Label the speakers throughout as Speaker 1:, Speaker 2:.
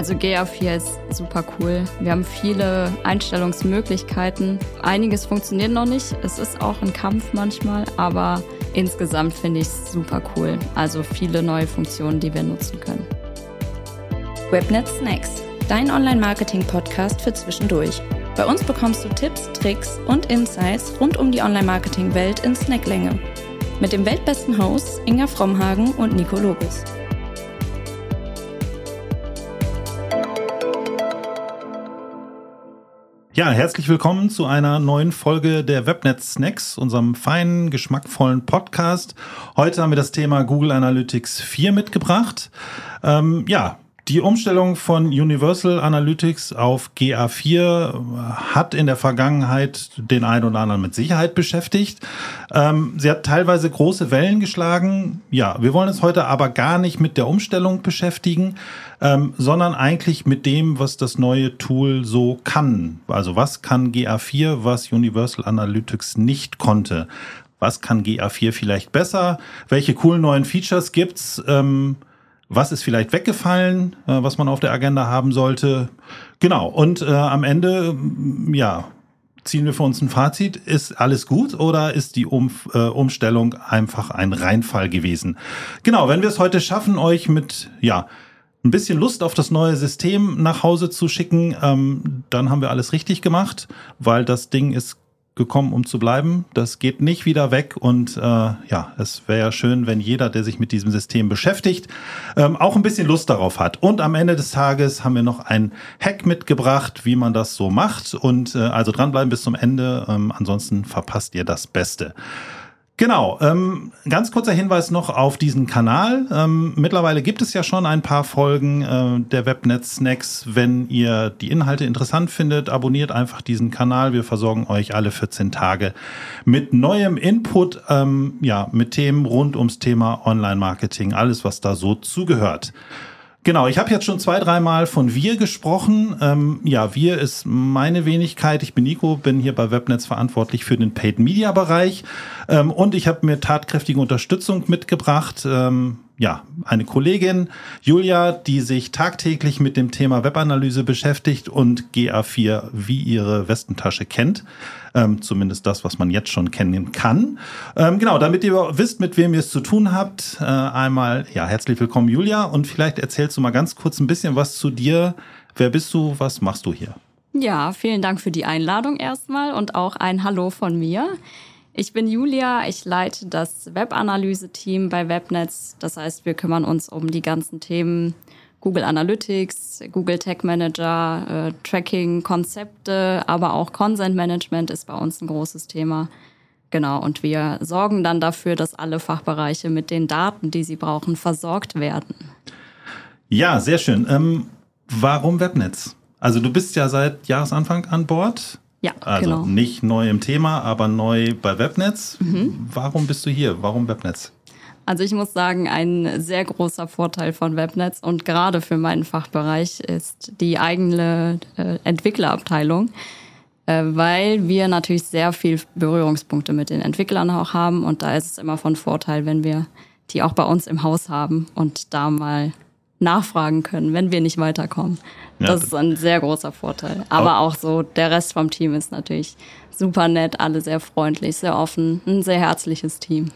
Speaker 1: Also GA4 ist super cool. Wir haben viele Einstellungsmöglichkeiten. Einiges funktioniert noch nicht. Es ist auch ein Kampf manchmal, aber insgesamt finde ich es super cool. Also viele neue Funktionen, die wir nutzen können.
Speaker 2: Webnet Snacks, dein Online-Marketing-Podcast für zwischendurch. Bei uns bekommst du Tipps, Tricks und Insights rund um die Online-Marketing-Welt in Snacklänge. Mit dem weltbesten Hosts Inga Frommhagen und Nico Lobis.
Speaker 3: Ja, herzlich willkommen zu einer neuen Folge der Webnet Snacks, unserem feinen, geschmackvollen Podcast. Heute haben wir das Thema Google Analytics 4 mitgebracht. Ähm, ja, die Umstellung von Universal Analytics auf GA4 hat in der Vergangenheit den einen oder anderen mit Sicherheit beschäftigt. Ähm, sie hat teilweise große Wellen geschlagen. Ja, wir wollen uns heute aber gar nicht mit der Umstellung beschäftigen, ähm, sondern eigentlich mit dem, was das neue Tool so kann. Also was kann GA4, was Universal Analytics nicht konnte? Was kann GA4 vielleicht besser? Welche coolen neuen Features gibt's? Ähm, was ist vielleicht weggefallen, äh, was man auf der Agenda haben sollte. Genau, und äh, am Ende, mm, ja, ziehen wir für uns ein Fazit. Ist alles gut oder ist die um, äh, Umstellung einfach ein Reinfall gewesen? Genau, wenn wir es heute schaffen, euch mit, ja, ein bisschen Lust auf das neue System nach Hause zu schicken, ähm, dann haben wir alles richtig gemacht, weil das Ding ist gekommen, um zu bleiben. Das geht nicht wieder weg und äh, ja, es wäre ja schön, wenn jeder, der sich mit diesem System beschäftigt, ähm, auch ein bisschen Lust darauf hat. Und am Ende des Tages haben wir noch ein Hack mitgebracht, wie man das so macht. Und äh, also dranbleiben bis zum Ende, ähm, ansonsten verpasst ihr das Beste. Genau, ähm, ganz kurzer Hinweis noch auf diesen Kanal. Ähm, mittlerweile gibt es ja schon ein paar Folgen äh, der Webnet Snacks. Wenn ihr die Inhalte interessant findet, abonniert einfach diesen Kanal. Wir versorgen euch alle 14 Tage mit neuem Input, ähm, ja, mit Themen rund ums Thema Online-Marketing, alles, was da so zugehört. Genau, ich habe jetzt schon zwei, dreimal von wir gesprochen. Ähm, ja, wir ist meine Wenigkeit. Ich bin Nico, bin hier bei Webnetz verantwortlich für den Paid Media Bereich ähm, und ich habe mir tatkräftige Unterstützung mitgebracht. Ähm, ja, eine Kollegin, Julia, die sich tagtäglich mit dem Thema Webanalyse beschäftigt und GA4 wie ihre Westentasche kennt. Ähm, zumindest das, was man jetzt schon kennen kann. Ähm, genau, damit ihr wisst, mit wem ihr es zu tun habt, äh, einmal, ja, herzlich willkommen, Julia. Und vielleicht erzählst du mal ganz kurz ein bisschen was zu dir. Wer bist du? Was machst du hier?
Speaker 1: Ja, vielen Dank für die Einladung erstmal und auch ein Hallo von mir. Ich bin Julia, ich leite das Webanalyse-Team bei Webnetz. Das heißt, wir kümmern uns um die ganzen Themen Google Analytics, Google Tag Manager, äh, Tracking, Konzepte, aber auch Consent Management ist bei uns ein großes Thema. Genau, und wir sorgen dann dafür, dass alle Fachbereiche mit den Daten, die sie brauchen, versorgt werden.
Speaker 3: Ja, sehr schön. Ähm, warum Webnetz? Also du bist ja seit Jahresanfang an Bord.
Speaker 1: Ja,
Speaker 3: also
Speaker 1: genau.
Speaker 3: nicht neu im Thema, aber neu bei Webnetz. Mhm. Warum bist du hier? Warum Webnetz?
Speaker 1: Also ich muss sagen, ein sehr großer Vorteil von Webnetz und gerade für meinen Fachbereich ist die eigene äh, Entwicklerabteilung, äh, weil wir natürlich sehr viel Berührungspunkte mit den Entwicklern auch haben und da ist es immer von Vorteil, wenn wir die auch bei uns im Haus haben und da mal nachfragen können, wenn wir nicht weiterkommen. Ja, das ist ein sehr großer Vorteil. Aber auch so, der Rest vom Team ist natürlich super nett, alle sehr freundlich, sehr offen, ein sehr herzliches Team.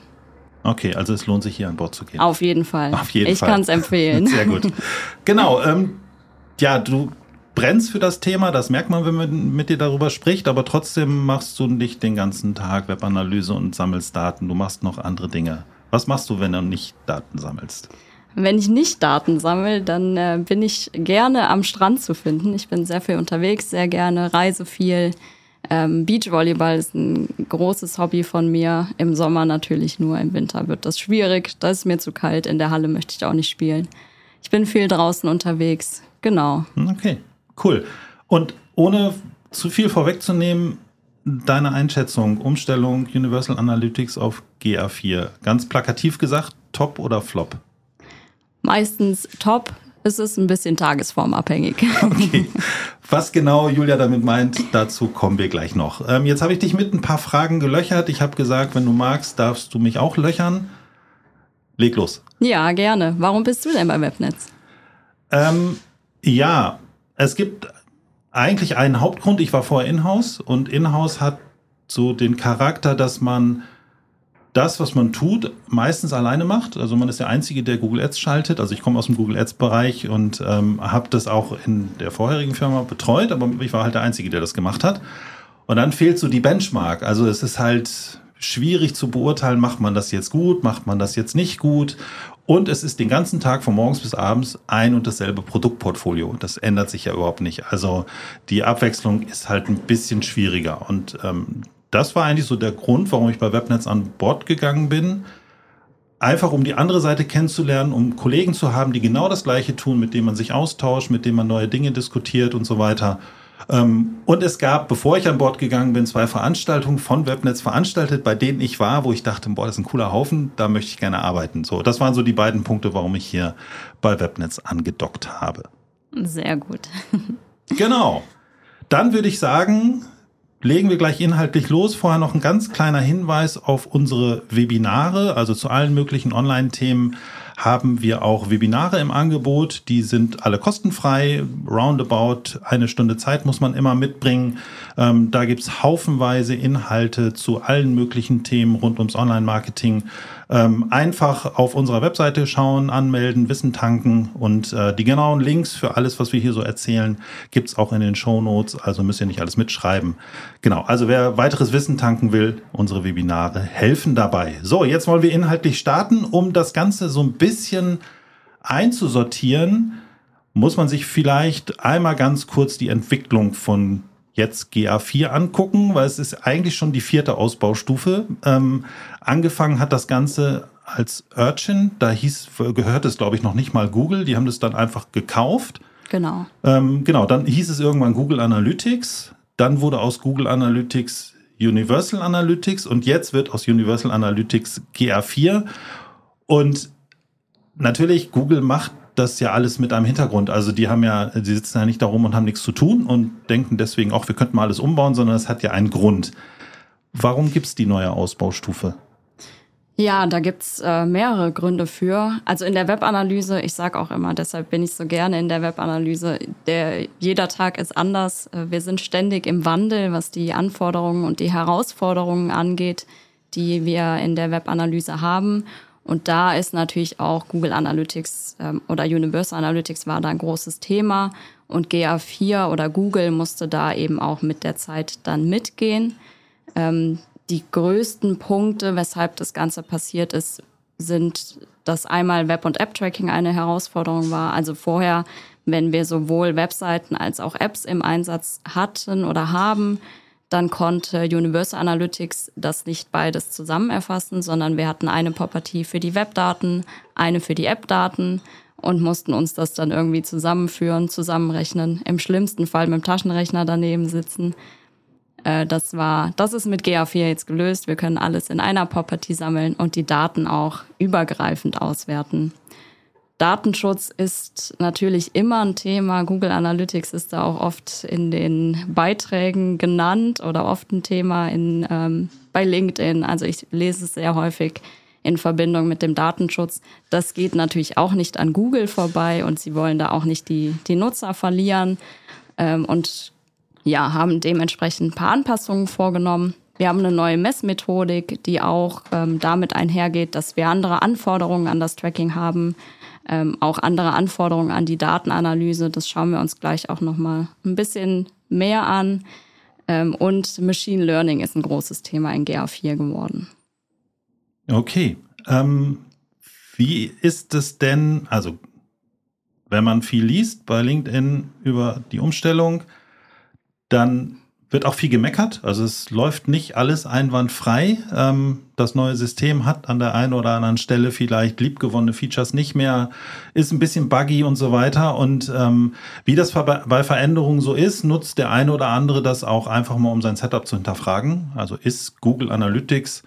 Speaker 3: Okay, also es lohnt sich hier an Bord zu gehen.
Speaker 1: Auf jeden Fall.
Speaker 3: Auf jeden
Speaker 1: ich
Speaker 3: Fall.
Speaker 1: kann es empfehlen.
Speaker 3: Sehr gut. Genau. Ähm, ja, du brennst für das Thema, das merkt man, wenn man mit dir darüber spricht, aber trotzdem machst du nicht den ganzen Tag Webanalyse und sammelst Daten. Du machst noch andere Dinge. Was machst du, wenn du nicht Daten sammelst?
Speaker 1: Wenn ich nicht Daten sammle, dann äh, bin ich gerne am Strand zu finden. Ich bin sehr viel unterwegs, sehr gerne, reise viel. Ähm, Beachvolleyball ist ein großes Hobby von mir. Im Sommer natürlich nur, im Winter wird das schwierig. Da ist mir zu kalt. In der Halle möchte ich auch nicht spielen. Ich bin viel draußen unterwegs. Genau.
Speaker 3: Okay, cool. Und ohne zu viel vorwegzunehmen, deine Einschätzung, Umstellung Universal Analytics auf GA4. Ganz plakativ gesagt, top oder flop?
Speaker 1: Meistens top. Es ist ein bisschen tagesformabhängig.
Speaker 3: Okay. Was genau Julia damit meint, dazu kommen wir gleich noch. Ähm, jetzt habe ich dich mit ein paar Fragen gelöchert. Ich habe gesagt, wenn du magst, darfst du mich auch löchern. Leg los.
Speaker 1: Ja, gerne. Warum bist du denn bei Webnetz?
Speaker 3: Ähm, Ja, es gibt eigentlich einen Hauptgrund. Ich war vorher in-house und in-house hat so den Charakter, dass man das, was man tut, meistens alleine macht. Also man ist der Einzige, der Google Ads schaltet. Also ich komme aus dem Google Ads-Bereich und ähm, habe das auch in der vorherigen Firma betreut, aber ich war halt der Einzige, der das gemacht hat. Und dann fehlt so die Benchmark. Also es ist halt schwierig zu beurteilen, macht man das jetzt gut, macht man das jetzt nicht gut. Und es ist den ganzen Tag von morgens bis abends ein und dasselbe Produktportfolio. Das ändert sich ja überhaupt nicht. Also die Abwechslung ist halt ein bisschen schwieriger. Und ähm, das war eigentlich so der Grund, warum ich bei Webnetz an Bord gegangen bin. Einfach um die andere Seite kennenzulernen, um Kollegen zu haben, die genau das Gleiche tun, mit denen man sich austauscht, mit denen man neue Dinge diskutiert und so weiter. Ähm, und es gab, bevor ich an Bord gegangen bin, zwei Veranstaltungen von Webnetz veranstaltet, bei denen ich war, wo ich dachte, boah, das ist ein cooler Haufen, da möchte ich gerne arbeiten. So, das waren so die beiden Punkte, warum ich hier bei Webnetz angedockt habe.
Speaker 1: Sehr gut.
Speaker 3: genau. Dann würde ich sagen, legen wir gleich inhaltlich los. Vorher noch ein ganz kleiner Hinweis auf unsere Webinare, also zu allen möglichen Online-Themen haben wir auch Webinare im Angebot. Die sind alle kostenfrei. Roundabout eine Stunde Zeit muss man immer mitbringen. Ähm, da gibt's haufenweise Inhalte zu allen möglichen Themen rund ums Online-Marketing. Ähm, einfach auf unserer Webseite schauen, anmelden, Wissen tanken und äh, die genauen Links für alles, was wir hier so erzählen, gibt's auch in den Show Notes. Also müsst ihr nicht alles mitschreiben. Genau, also wer weiteres Wissen tanken will, unsere Webinare helfen dabei. So, jetzt wollen wir inhaltlich starten, um das Ganze so ein bisschen einzusortieren muss man sich vielleicht einmal ganz kurz die Entwicklung von jetzt GA4 angucken, weil es ist eigentlich schon die vierte Ausbaustufe. Ähm, angefangen hat das Ganze als Urchin, da hieß, gehört es glaube ich noch nicht mal Google, die haben das dann einfach gekauft.
Speaker 1: Genau.
Speaker 3: Ähm, genau, dann hieß es irgendwann Google Analytics, dann wurde aus Google Analytics Universal Analytics und jetzt wird aus Universal Analytics GA4 und natürlich Google macht das ja alles mit einem Hintergrund. Also die haben ja, die sitzen ja nicht da rum und haben nichts zu tun und denken deswegen auch, wir könnten mal alles umbauen, sondern es hat ja einen Grund. Warum gibt's die neue Ausbaustufe?
Speaker 1: Ja, da gibt's äh, mehrere Gründe für. Also in der Webanalyse, ich sage auch immer, deshalb bin ich so gerne in der Webanalyse, der, jeder Tag ist anders. Äh, wir sind ständig im Wandel, was die Anforderungen und die Herausforderungen angeht, die wir in der Webanalyse haben. Und da ist natürlich auch Google Analytics ähm, oder Universal Analytics war da ein großes Thema. Und GA4 oder Google musste da eben auch mit der Zeit dann mitgehen. Ähm, die größten Punkte, weshalb das Ganze passiert ist, sind, dass einmal Web- und App-Tracking eine Herausforderung war. Also vorher, wenn wir sowohl Webseiten als auch Apps im Einsatz hatten oder haben, dann konnte Universal Analytics das nicht beides zusammen erfassen, sondern wir hatten eine Property für die Webdaten, eine für die App-Daten und mussten uns das dann irgendwie zusammenführen, zusammenrechnen. Im schlimmsten Fall mit dem Taschenrechner daneben sitzen. Äh, das war, das ist mit GA4 jetzt gelöst. Wir können alles in einer Property sammeln und die Daten auch übergreifend auswerten. Datenschutz ist natürlich immer ein Thema. Google Analytics ist da auch oft in den Beiträgen genannt oder oft ein Thema in, ähm, bei LinkedIn. Also ich lese es sehr häufig in Verbindung mit dem Datenschutz. Das geht natürlich auch nicht an Google vorbei und sie wollen da auch nicht die, die Nutzer verlieren ähm, und ja, haben dementsprechend ein paar Anpassungen vorgenommen. Wir haben eine neue Messmethodik, die auch ähm, damit einhergeht, dass wir andere Anforderungen an das Tracking haben ähm, auch andere Anforderungen an die Datenanalyse. Das schauen wir uns gleich auch noch mal ein bisschen mehr an. Ähm, und Machine Learning ist ein großes Thema in GA4 geworden.
Speaker 3: Okay. Ähm, wie ist es denn, also wenn man viel liest bei LinkedIn über die Umstellung, dann wird auch viel gemeckert. Also es läuft nicht alles einwandfrei. Ähm, das neue System hat an der einen oder anderen Stelle vielleicht liebgewonnene Features nicht mehr, ist ein bisschen buggy und so weiter. Und ähm, wie das bei Veränderungen so ist, nutzt der eine oder andere das auch einfach mal, um sein Setup zu hinterfragen. Also ist Google Analytics,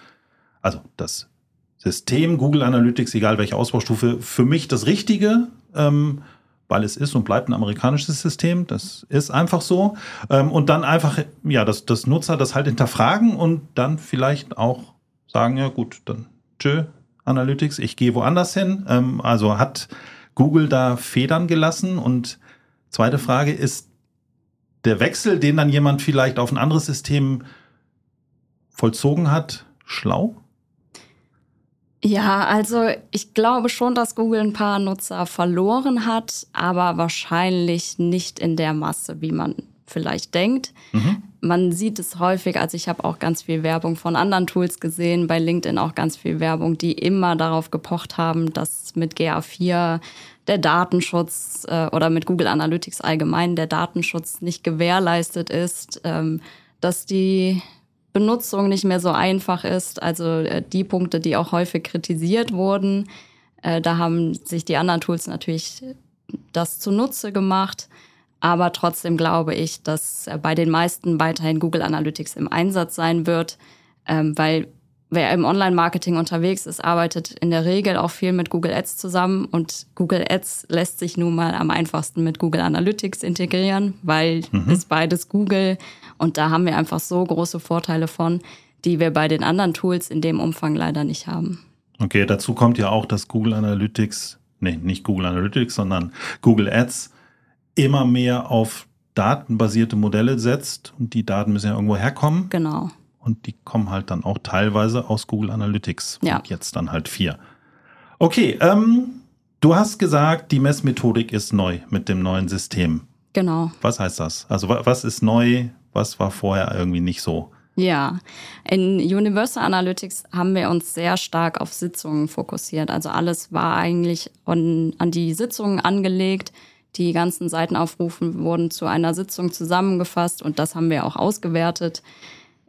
Speaker 3: also das System Google Analytics, egal welche Ausbaustufe, für mich das Richtige? Ähm, weil es ist und bleibt ein amerikanisches System. Das ist einfach so. Ähm, und dann einfach, ja, das, das Nutzer das halt hinterfragen und dann vielleicht auch sagen, ja gut, dann tschö, Analytics, ich gehe woanders hin. Ähm, also hat Google da Federn gelassen und Zweite Frage ist der Wechsel, den dann jemand vielleicht auf ein anderes System vollzogen hat, schlau?
Speaker 1: Ja, also ich glaube schon, dass Google ein paar Nutzer verloren hat, aber wahrscheinlich nicht in der Masse, wie man vielleicht denkt. Mhm. Man sieht es häufig, also ich habe auch ganz viel Werbung von anderen Tools gesehen, bei LinkedIn auch ganz viel Werbung, die immer darauf gepocht haben, dass mit GA4 der Datenschutz äh, oder mit Google Analytics allgemein der Datenschutz nicht gewährleistet ist, ähm, dass die Benutzung nicht mehr so einfach ist. Also äh, die Punkte, die auch häufig kritisiert wurden, äh, da haben sich die anderen Tools natürlich das zunutze gemacht. Aber trotzdem glaube ich, dass äh, bei den meisten weiterhin Google Analytics im Einsatz sein wird, ähm, weil wer im Online-Marketing unterwegs ist, arbeitet in der Regel auch viel mit Google Ads zusammen und Google Ads lässt sich nun mal am einfachsten mit Google Analytics integrieren, weil mhm. ist beides Google und da haben wir einfach so große Vorteile von, die wir bei den anderen Tools in dem Umfang leider nicht haben.
Speaker 3: Okay, dazu kommt ja auch, dass Google Analytics, nee, nicht Google Analytics, sondern Google Ads immer mehr auf datenbasierte Modelle setzt und die Daten müssen ja irgendwo herkommen.
Speaker 1: Genau.
Speaker 3: Und die kommen halt dann auch teilweise aus Google Analytics. Ja. Und jetzt dann halt vier. Okay, ähm, du hast gesagt, die Messmethodik ist neu mit dem neuen System.
Speaker 1: Genau.
Speaker 3: Was heißt das? Also was ist neu? Was war vorher irgendwie nicht so?
Speaker 1: Ja, in Universal Analytics haben wir uns sehr stark auf Sitzungen fokussiert. Also alles war eigentlich an, an die Sitzungen angelegt. Die ganzen Seitenaufrufe wurden zu einer Sitzung zusammengefasst und das haben wir auch ausgewertet.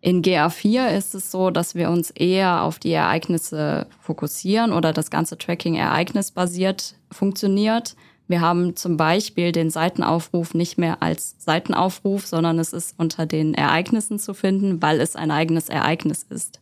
Speaker 1: In GA4 ist es so, dass wir uns eher auf die Ereignisse fokussieren oder das ganze Tracking ereignisbasiert funktioniert. Wir haben zum Beispiel den Seitenaufruf nicht mehr als Seitenaufruf, sondern es ist unter den Ereignissen zu finden, weil es ein eigenes Ereignis ist.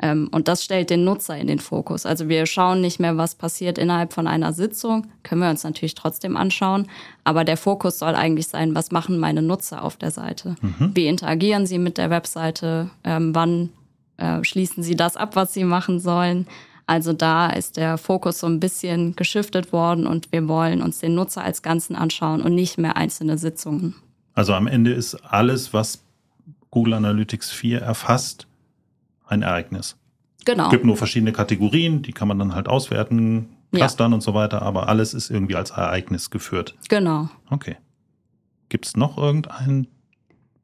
Speaker 1: Ähm, und das stellt den Nutzer in den Fokus. Also wir schauen nicht mehr, was passiert innerhalb von einer Sitzung, können wir uns natürlich trotzdem anschauen, aber der Fokus soll eigentlich sein, was machen meine Nutzer auf der Seite? Mhm. Wie interagieren sie mit der Webseite? Ähm, wann äh, schließen sie das ab, was sie machen sollen? Also da ist der Fokus so ein bisschen geschiftet worden und wir wollen uns den Nutzer als Ganzen anschauen und nicht mehr einzelne Sitzungen.
Speaker 3: Also am Ende ist alles, was Google Analytics 4 erfasst, ein Ereignis.
Speaker 1: Genau.
Speaker 3: Es gibt nur verschiedene Kategorien, die kann man dann halt auswerten, clustern ja. und so weiter, aber alles ist irgendwie als Ereignis geführt.
Speaker 1: Genau.
Speaker 3: Okay. Gibt es noch irgendeinen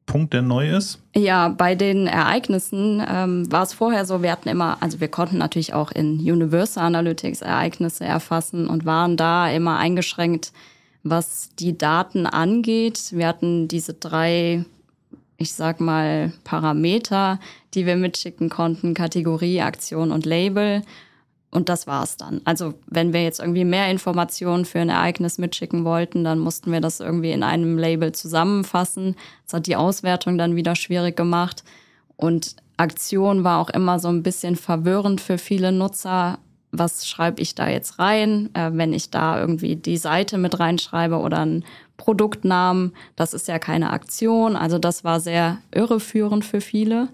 Speaker 3: Punkt, der neu ist?
Speaker 1: Ja, bei den Ereignissen ähm, war es vorher so, wir hatten immer, also wir konnten natürlich auch in Universal Analytics Ereignisse erfassen und waren da immer eingeschränkt, was die Daten angeht. Wir hatten diese drei ich sag mal, Parameter, die wir mitschicken konnten, Kategorie, Aktion und Label. Und das war's dann. Also wenn wir jetzt irgendwie mehr Informationen für ein Ereignis mitschicken wollten, dann mussten wir das irgendwie in einem Label zusammenfassen. Das hat die Auswertung dann wieder schwierig gemacht. Und Aktion war auch immer so ein bisschen verwirrend für viele Nutzer. Was schreibe ich da jetzt rein? Äh, wenn ich da irgendwie die Seite mit reinschreibe oder ein Produktnamen. Das ist ja keine Aktion. Also das war sehr irreführend für viele.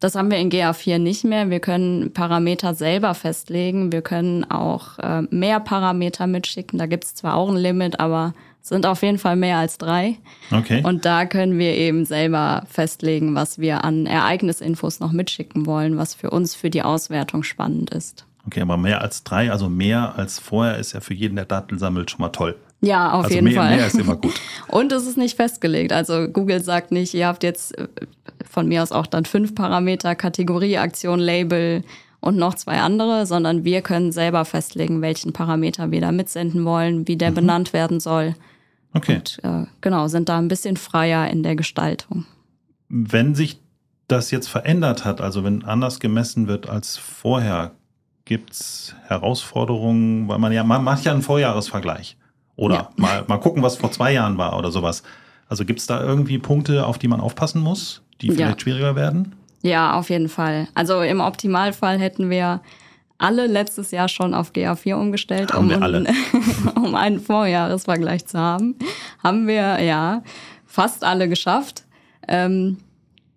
Speaker 1: Das haben wir in GA4 nicht mehr. Wir können Parameter selber festlegen. Wir können auch äh, mehr Parameter mitschicken. Da gibt es zwar auch ein Limit, aber es sind auf jeden Fall mehr als drei.
Speaker 3: Okay.
Speaker 1: Und da können wir eben selber festlegen, was wir an Ereignisinfos noch mitschicken wollen, was für uns für die Auswertung spannend ist.
Speaker 3: Okay, aber mehr als drei, also mehr als vorher, ist ja für jeden, der Daten sammelt, schon mal toll.
Speaker 1: Ja, auf
Speaker 3: also
Speaker 1: jeden
Speaker 3: mehr,
Speaker 1: Fall.
Speaker 3: Mehr ist immer gut.
Speaker 1: Und es ist nicht festgelegt. Also Google sagt nicht, ihr habt jetzt äh, von mir aus auch dann fünf Parameter, Kategorie, Aktion, Label und noch zwei andere, sondern wir können selber festlegen, welchen Parameter wir da mitsenden wollen, wie der mhm. benannt werden soll.
Speaker 3: Okay.
Speaker 1: Und äh, genau, sind da ein bisschen freier in der Gestaltung.
Speaker 3: Wenn sich das jetzt verändert hat, also wenn anders gemessen wird als vorher, gibt es Herausforderungen, weil man ja, man macht ja einen Vorjahresvergleich. Oder ja. mal, mal gucken, was vor zwei Jahren war oder sowas. Also gibt es da irgendwie Punkte, auf die man aufpassen muss, die vielleicht ja. schwieriger werden?
Speaker 1: Ja, auf jeden Fall. Also im Optimalfall hätten wir alle letztes Jahr schon auf GA4 umgestellt,
Speaker 3: um,
Speaker 1: um einen Vorjahresvergleich zu haben. Haben wir ja fast alle geschafft. Ähm,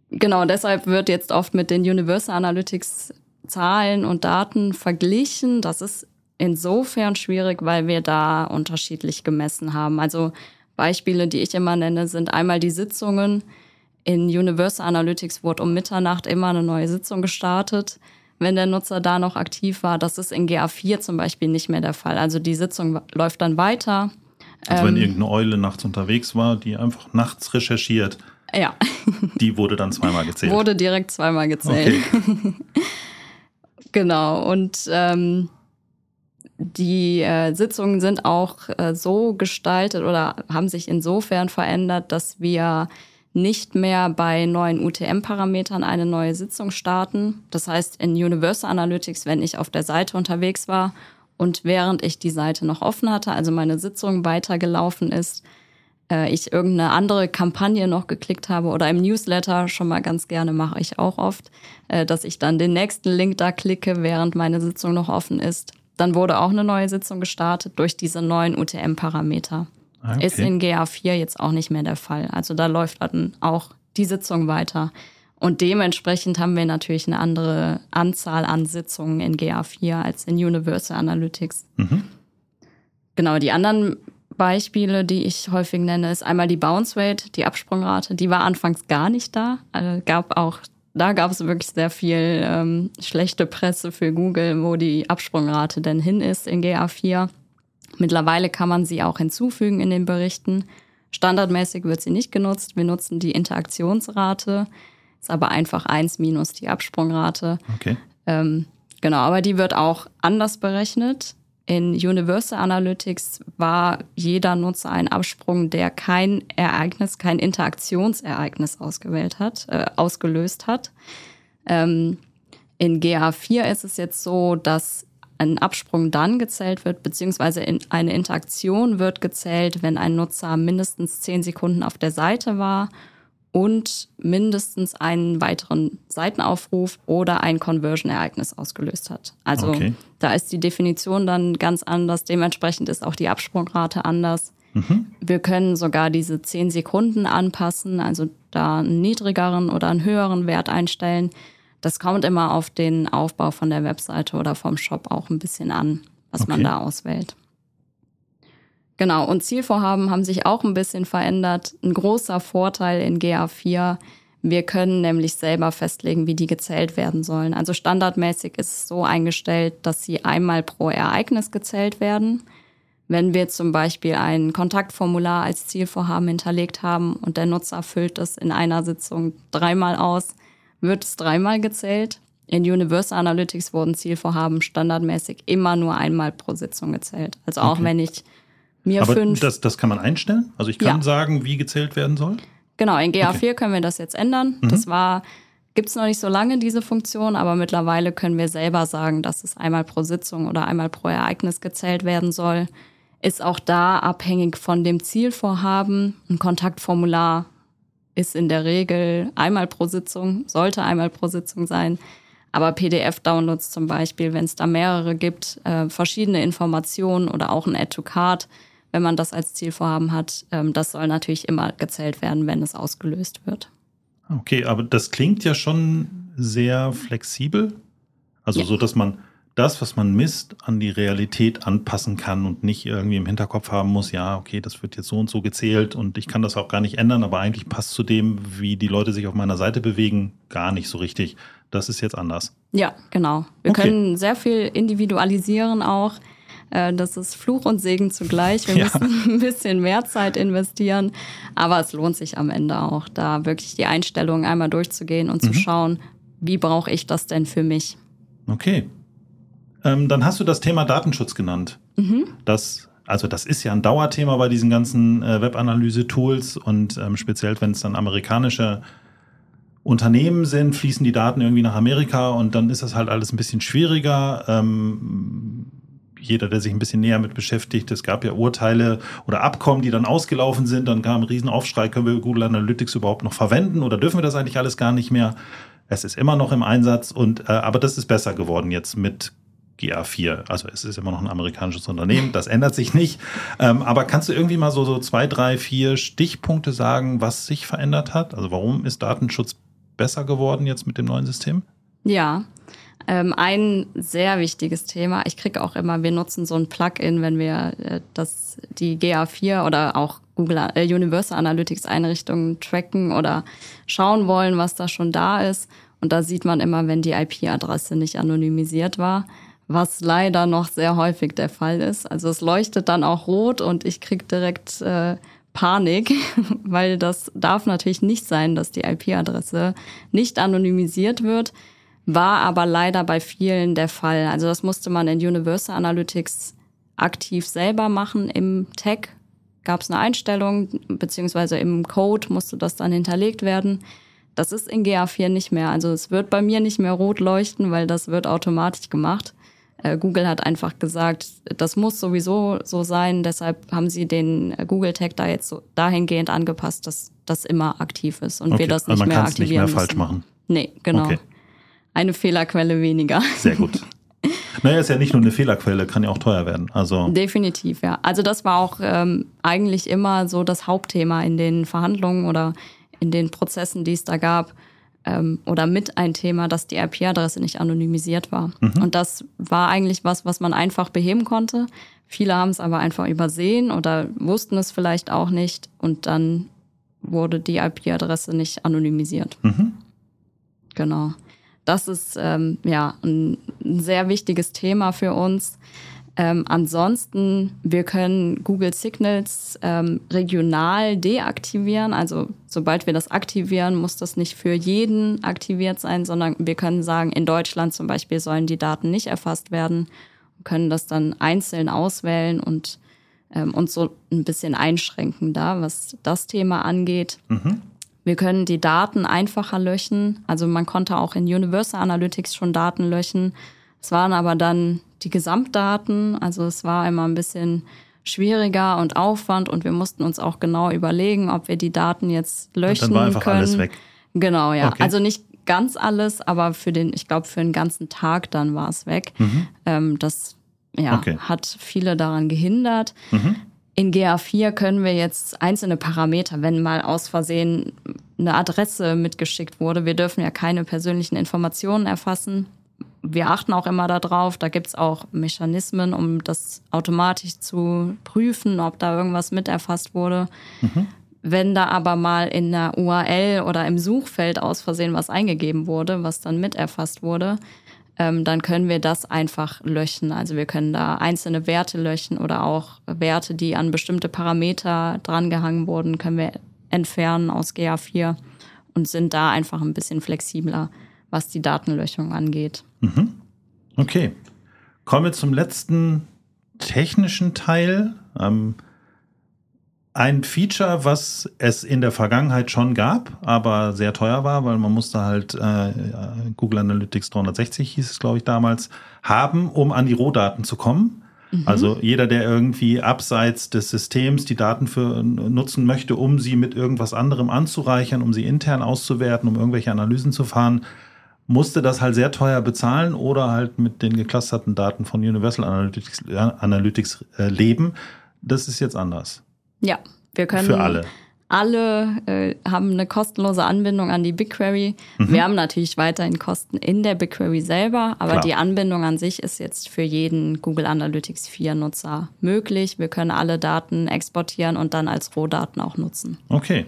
Speaker 1: genau, deshalb wird jetzt oft mit den Universal Analytics Zahlen und Daten verglichen. Das ist insofern schwierig, weil wir da unterschiedlich gemessen haben. Also Beispiele, die ich immer nenne, sind einmal die Sitzungen. In Universal Analytics wurde um Mitternacht immer eine neue Sitzung gestartet, wenn der Nutzer da noch aktiv war. Das ist in GA4 zum Beispiel nicht mehr der Fall. Also die Sitzung läuft dann weiter.
Speaker 3: Also wenn ähm, irgendeine Eule nachts unterwegs war, die einfach nachts recherchiert.
Speaker 1: Ja.
Speaker 3: Die wurde dann zweimal gezählt.
Speaker 1: Wurde direkt zweimal gezählt. Okay. genau. Und ähm, die äh, Sitzungen sind auch äh, so gestaltet oder haben sich insofern verändert, dass wir nicht mehr bei neuen UTM-Parametern eine neue Sitzung starten. Das heißt, in Universal Analytics, wenn ich auf der Seite unterwegs war und während ich die Seite noch offen hatte, also meine Sitzung weitergelaufen ist, äh, ich irgendeine andere Kampagne noch geklickt habe oder im Newsletter schon mal ganz gerne mache ich auch oft, äh, dass ich dann den nächsten Link da klicke, während meine Sitzung noch offen ist dann wurde auch eine neue Sitzung gestartet durch diese neuen UTM-Parameter. Ah, okay. Ist in GA4 jetzt auch nicht mehr der Fall. Also da läuft dann auch die Sitzung weiter. Und dementsprechend haben wir natürlich eine andere Anzahl an Sitzungen in GA4 als in Universal Analytics. Mhm. Genau, die anderen Beispiele, die ich häufig nenne, ist einmal die Bounce Rate, die Absprungrate. Die war anfangs gar nicht da. Also gab auch da gab es wirklich sehr viel ähm, schlechte Presse für Google, wo die Absprungrate denn hin ist in GA4. Mittlerweile kann man sie auch hinzufügen in den Berichten. Standardmäßig wird sie nicht genutzt. Wir nutzen die Interaktionsrate, ist aber einfach eins minus die Absprungrate.
Speaker 3: Okay.
Speaker 1: Ähm, genau, aber die wird auch anders berechnet. In Universal Analytics war jeder Nutzer ein Absprung, der kein Ereignis, kein Interaktionsereignis ausgewählt hat, äh, ausgelöst hat. Ähm, in GA4 ist es jetzt so, dass ein Absprung dann gezählt wird, beziehungsweise in eine Interaktion wird gezählt, wenn ein Nutzer mindestens zehn Sekunden auf der Seite war und mindestens einen weiteren Seitenaufruf oder ein Conversion-Ereignis ausgelöst hat. Also okay. Da ist die Definition dann ganz anders. Dementsprechend ist auch die Absprungrate anders. Mhm. Wir können sogar diese 10 Sekunden anpassen, also da einen niedrigeren oder einen höheren Wert einstellen. Das kommt immer auf den Aufbau von der Webseite oder vom Shop auch ein bisschen an, was okay. man da auswählt. Genau, und Zielvorhaben haben sich auch ein bisschen verändert. Ein großer Vorteil in GA4, wir können nämlich selber festlegen, wie die gezählt werden sollen. Also standardmäßig ist es so eingestellt, dass sie einmal pro Ereignis gezählt werden. Wenn wir zum Beispiel ein Kontaktformular als Zielvorhaben hinterlegt haben und der Nutzer füllt es in einer Sitzung dreimal aus, wird es dreimal gezählt. In Universal Analytics wurden Zielvorhaben standardmäßig immer nur einmal pro Sitzung gezählt. Also auch okay. wenn ich mir
Speaker 3: Aber
Speaker 1: fünf.
Speaker 3: Das, das kann man einstellen? Also ich kann ja. sagen, wie gezählt werden soll?
Speaker 1: Genau, in GA4 okay. können wir das jetzt ändern. Mhm. Das war, gibt es noch nicht so lange, diese Funktion, aber mittlerweile können wir selber sagen, dass es einmal pro Sitzung oder einmal pro Ereignis gezählt werden soll. Ist auch da abhängig von dem Zielvorhaben. Ein Kontaktformular ist in der Regel einmal pro Sitzung, sollte einmal pro Sitzung sein. Aber PDF-Downloads zum Beispiel, wenn es da mehrere gibt, äh, verschiedene Informationen oder auch ein Add-to-Card, wenn man das als Zielvorhaben hat. Ähm, das soll natürlich immer gezählt werden, wenn es ausgelöst wird.
Speaker 3: Okay, aber das klingt ja schon sehr flexibel. Also ja. so, dass man das, was man misst, an die Realität anpassen kann und nicht irgendwie im Hinterkopf haben muss, ja, okay, das wird jetzt so und so gezählt und ich kann das auch gar nicht ändern, aber eigentlich passt zu dem, wie die Leute sich auf meiner Seite bewegen, gar nicht so richtig. Das ist jetzt anders.
Speaker 1: Ja, genau. Wir okay. können sehr viel individualisieren auch. Äh, das ist Fluch und Segen zugleich. Wir ja. müssen ein bisschen mehr Zeit investieren, aber es lohnt sich am Ende auch, da wirklich die Einstellungen einmal durchzugehen und mhm. zu schauen, wie brauche ich das denn für mich.
Speaker 3: Okay. Ähm, dann hast du das Thema Datenschutz genannt. Mhm. Das, also das ist ja ein Dauerthema bei diesen ganzen äh, Webanalyse-Tools und ähm, speziell, wenn es dann amerikanische Unternehmen sind, fließen die Daten irgendwie nach Amerika und dann ist das halt alles ein bisschen schwieriger. Ähm, jeder, der sich ein bisschen näher mit beschäftigt, es gab ja Urteile oder Abkommen, die dann ausgelaufen sind, dann kam ein Riesenaufschrei, können wir Google Analytics überhaupt noch verwenden oder dürfen wir das eigentlich alles gar nicht mehr? Es ist immer noch im Einsatz und äh, aber das ist besser geworden jetzt mit GA4. Also es ist immer noch ein amerikanisches Unternehmen, das ändert sich nicht. Ähm, aber kannst du irgendwie mal so, so zwei, drei, vier Stichpunkte sagen, was sich verändert hat? Also warum ist Datenschutz besser geworden jetzt mit dem neuen System?
Speaker 1: Ja, ähm, ein sehr wichtiges Thema. Ich kriege auch immer, wir nutzen so ein Plugin, wenn wir äh, das, die GA4 oder auch Google äh, Universal Analytics Einrichtungen tracken oder schauen wollen, was da schon da ist. Und da sieht man immer, wenn die IP-Adresse nicht anonymisiert war, was leider noch sehr häufig der Fall ist. Also es leuchtet dann auch rot und ich krieg direkt äh, Panik, weil das darf natürlich nicht sein, dass die IP-Adresse nicht anonymisiert wird, war aber leider bei vielen der Fall. Also das musste man in Universal Analytics aktiv selber machen. Im Tag gab es eine Einstellung, beziehungsweise im Code musste das dann hinterlegt werden. Das ist in GA4 nicht mehr. Also es wird bei mir nicht mehr rot leuchten, weil das wird automatisch gemacht. Äh, Google hat einfach gesagt, das muss sowieso so sein. Deshalb haben sie den äh, Google Tag da jetzt so dahingehend angepasst, dass das immer aktiv ist und
Speaker 3: Okay,
Speaker 1: wir das
Speaker 3: also
Speaker 1: nicht
Speaker 3: man
Speaker 1: mehr aktivieren
Speaker 3: nicht mehr falsch
Speaker 1: müssen.
Speaker 3: machen.
Speaker 1: Nee, genau.
Speaker 3: Okay.
Speaker 1: Eine Fehlerquelle weniger.
Speaker 3: Sehr gut. naja, ist ja nicht nur eine Fehlerquelle, kann ja auch teuer werden. Also
Speaker 1: Definitiv, ja. Also das war auch ähm, eigentlich immer so das Hauptthema in den Verhandlungen oder in den Prozessen, die es da gab. Ähm, oder mit ein Thema, dass die IP-Adresse nicht anonymisiert war. Und das war eigentlich was, was man einfach beheben konnte. Viele haben es aber einfach übersehen oder wussten es vielleicht auch nicht. Und dann wurde die IP-Adresse nicht anonymisiert. Genau. Das ist ähm, ja ein, ein sehr wichtiges Thema für uns. Ähm, ansonsten, wir können Google Signals ähm, regional deaktivieren. Also sobald wir das aktivieren, muss das nicht für jeden aktiviert sein, sondern wir können sagen, in Deutschland zum Beispiel sollen die Daten nicht erfasst werden. Wir können das dann einzeln auswählen und ähm, uns so ein bisschen einschränken da, was das Thema angeht. Wir können die Daten einfacher löschen. Also man konnte auch in Universal Analytics schon Daten löschen. Es waren aber dann die Gesamtdaten. Also es war immer ein bisschen schwieriger und Aufwand und wir mussten uns auch genau überlegen, ob wir die Daten jetzt löschen
Speaker 3: dann war einfach
Speaker 1: können.
Speaker 3: alles weg.
Speaker 1: Genau, ja.
Speaker 3: Okay.
Speaker 1: Also nicht ganz alles, aber für den, ich glaube, für den ganzen Tag dann war es weg. Ähm, das ja,
Speaker 3: Mhm. Okay. Mhm.
Speaker 1: hat viele daran gehindert. In GA4 können wir jetzt einzelne Parameter, wenn mal aus Versehen eine Adresse mitgeschickt wurde, wir dürfen ja keine persönlichen Informationen erfassen. Wir achten auch immer darauf, da gibt's auch Mechanismen, um das automatisch zu prüfen, ob da irgendwas mit erfasst wurde. Wenn da aber mal in der URL oder im Suchfeld aus Versehen was eingegeben wurde, was dann mit erfasst wurde, ähm, dann können wir das einfach löschen. Also wir können da einzelne Werte löschen oder auch Werte, die an bestimmte Parameter drangehangen wurden, können wir entfernen aus GA4 und sind da einfach ein bisschen flexibler, was die Datenlöschung angeht.
Speaker 3: Okay. Kommen wir zum letzten technischen Teil. Ähm, ein Feature, was es in der Vergangenheit schon gab, aber sehr teuer war, weil man musste halt äh, Google Analytics 360 hieß es, glaube ich, damals, haben, um an die Rohdaten zu kommen. Also jeder, der irgendwie abseits des Systems die Daten für nutzen möchte, um sie mit irgendwas anderem anzureichern, um sie intern auszuwerten, um irgendwelche Analysen zu fahren, musste das halt sehr teuer bezahlen oder halt mit den geclusterten Daten von Universal Analytics, äh, Analytics äh, leben. Das ist jetzt anders.
Speaker 1: Ja, wir können
Speaker 3: Für alle.
Speaker 1: Alle äh, haben eine kostenlose Anbindung an die BigQuery. Wir haben natürlich weiterhin Kosten in der BigQuery selber, aber
Speaker 3: Klar.
Speaker 1: die Anbindung an sich ist jetzt für jeden Google Analytics 4 Nutzer möglich. Wir können alle Daten exportieren und dann als Rohdaten auch nutzen.
Speaker 3: Okay.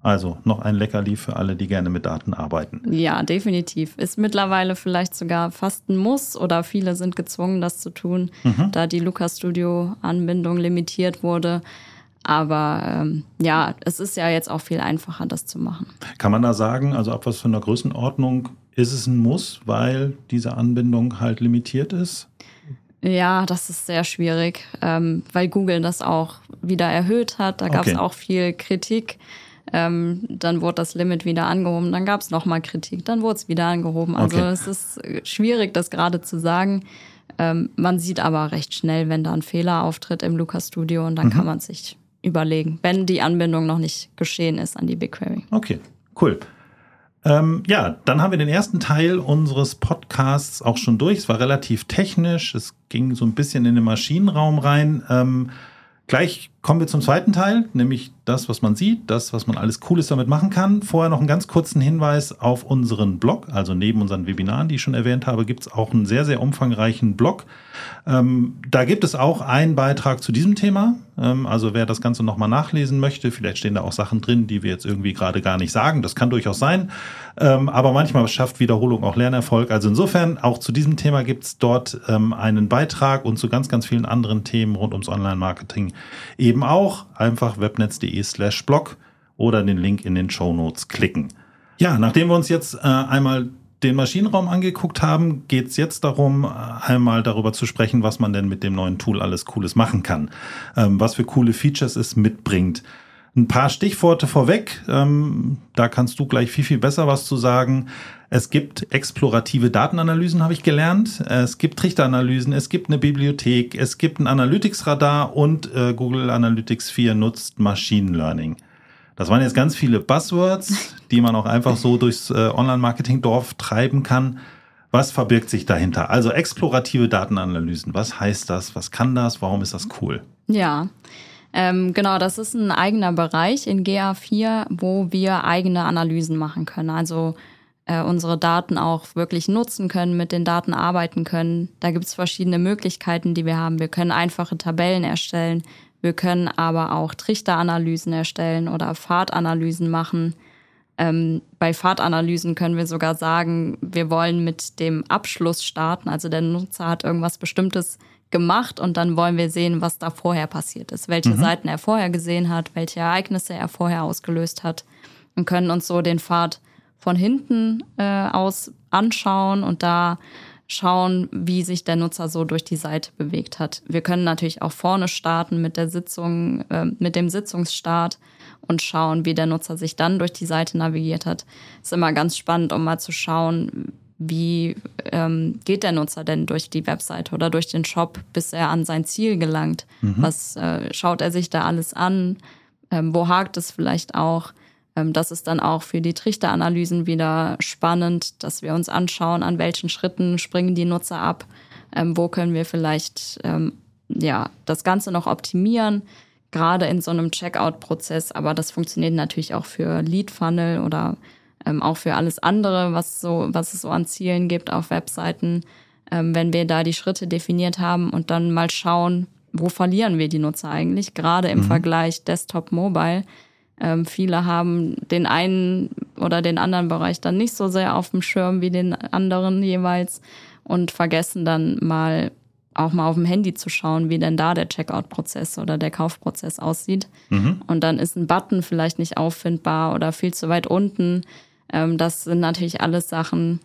Speaker 3: Also noch ein Leckerli für alle, die gerne mit Daten arbeiten.
Speaker 1: Ja, definitiv. Ist mittlerweile vielleicht sogar fast ein Muss oder viele sind gezwungen, das zu tun, da die Lucas Studio Anbindung limitiert wurde. Aber ähm, ja, es ist ja jetzt auch viel einfacher, das zu machen.
Speaker 3: Kann man da sagen, also ab was für einer Größenordnung ist es ein Muss, weil diese Anbindung halt limitiert ist?
Speaker 1: Ja, das ist sehr schwierig, ähm, weil Google das auch wieder erhöht hat. Da gab es
Speaker 3: Okay.
Speaker 1: auch viel Kritik. Ähm, dann wurde das Limit wieder angehoben, dann gab es nochmal Kritik, dann wurde es wieder angehoben. Also
Speaker 3: Okay.
Speaker 1: es ist äh, schwierig, das gerade zu sagen. Ähm, man sieht aber recht schnell, wenn da ein Fehler auftritt im Lucas Studio und dann
Speaker 3: Mhm.
Speaker 1: kann man sich überlegen, wenn die Anbindung noch nicht geschehen ist an die BigQuery.
Speaker 3: Okay, cool. Ähm, ja, dann haben wir den ersten Teil unseres Podcasts auch schon durch. Es war relativ technisch. Es ging so ein bisschen in den Maschinenraum rein. Ähm, gleich kommen wir zum zweiten Teil, nämlich das, was man sieht, das, was man alles Cooles damit machen kann. Vorher noch einen ganz kurzen Hinweis auf unseren Blog. Also neben unseren Webinaren, die ich schon erwähnt habe, gibt es auch einen sehr, sehr umfangreichen Blog. Ähm, da gibt es auch einen Beitrag zu diesem Thema. Ähm, also wer das Ganze nochmal nachlesen möchte, vielleicht stehen da auch Sachen drin, die wir jetzt irgendwie gerade gar nicht sagen. Das kann durchaus sein. Ähm, aber manchmal schafft Wiederholung auch Lernerfolg. Also insofern, auch zu diesem Thema gibt es dort ähm, einen Beitrag und zu ganz, ganz vielen anderen Themen rund ums Online-Marketing eben auch. Einfach webnetz.de slash blog oder den Link in den Show Notes klicken. Ja, nachdem wir uns jetzt äh, einmal den Maschinenraum angeguckt haben, geht es jetzt darum, äh, einmal darüber zu sprechen, was man denn mit dem neuen Tool alles Cooles machen kann, ähm, was für coole Features es mitbringt. Ein paar Stichworte vorweg, ähm, da kannst du gleich viel, viel besser was zu sagen. Es gibt explorative Datenanalysen, habe ich gelernt. Es gibt Trichteranalysen, es gibt eine Bibliothek, es gibt ein Analytics-Radar und äh, Google Analytics 4 nutzt Machine Learning. Das waren jetzt ganz viele Buzzwords, die man auch einfach so durchs äh, Online-Marketing-Dorf treiben kann. Was verbirgt sich dahinter? Also explorative Datenanalysen. Was heißt das? Was kann das? Warum ist das cool?
Speaker 1: Ja, ähm, genau, das ist ein eigener Bereich in GA4, wo wir eigene Analysen machen können. Also äh, unsere Daten auch wirklich nutzen können, mit den Daten arbeiten können. Da gibt es verschiedene Möglichkeiten, die wir haben. Wir können einfache Tabellen erstellen. Wir können aber auch Trichteranalysen erstellen oder Fahrtanalysen machen. Ähm, bei Fahrtanalysen können wir sogar sagen, wir wollen mit dem Abschluss starten. Also der Nutzer hat irgendwas Bestimmtes gemacht und dann wollen wir sehen, was da vorher passiert ist, welche mhm. Seiten er vorher gesehen hat, welche Ereignisse er vorher ausgelöst hat und können uns so den Pfad von hinten äh, aus anschauen und da schauen, wie sich der Nutzer so durch die Seite bewegt hat. Wir können natürlich auch vorne starten mit der Sitzung, äh, mit dem Sitzungsstart und schauen, wie der Nutzer sich dann durch die Seite navigiert hat. Ist immer ganz spannend, um mal zu schauen, wie ähm, geht der Nutzer denn durch die Webseite oder durch den Shop, bis er an sein Ziel gelangt? Mhm. Was äh, schaut er sich da alles an? Ähm, wo hakt es vielleicht auch? Ähm, das ist dann auch für die Trichteranalysen wieder spannend, dass wir uns anschauen, an welchen Schritten springen die Nutzer ab, ähm, wo können wir vielleicht ähm, ja das Ganze noch optimieren, gerade in so einem Checkout-Prozess. Aber das funktioniert natürlich auch für Lead Funnel oder ähm, auch für alles andere, was so, was es so an Zielen gibt auf Webseiten, ähm, wenn wir da die Schritte definiert haben und dann mal schauen, wo verlieren wir die Nutzer eigentlich, gerade im mhm. Vergleich Desktop-Mobile. Ähm, viele haben den einen oder den anderen Bereich dann nicht so sehr auf dem Schirm wie den anderen jeweils und vergessen dann mal auch mal auf dem Handy zu schauen, wie denn da der Checkout-Prozess oder der Kaufprozess aussieht. Mhm. Und dann ist ein Button vielleicht nicht auffindbar oder viel zu weit unten. Ähm, das sind natürlich alles Sachen.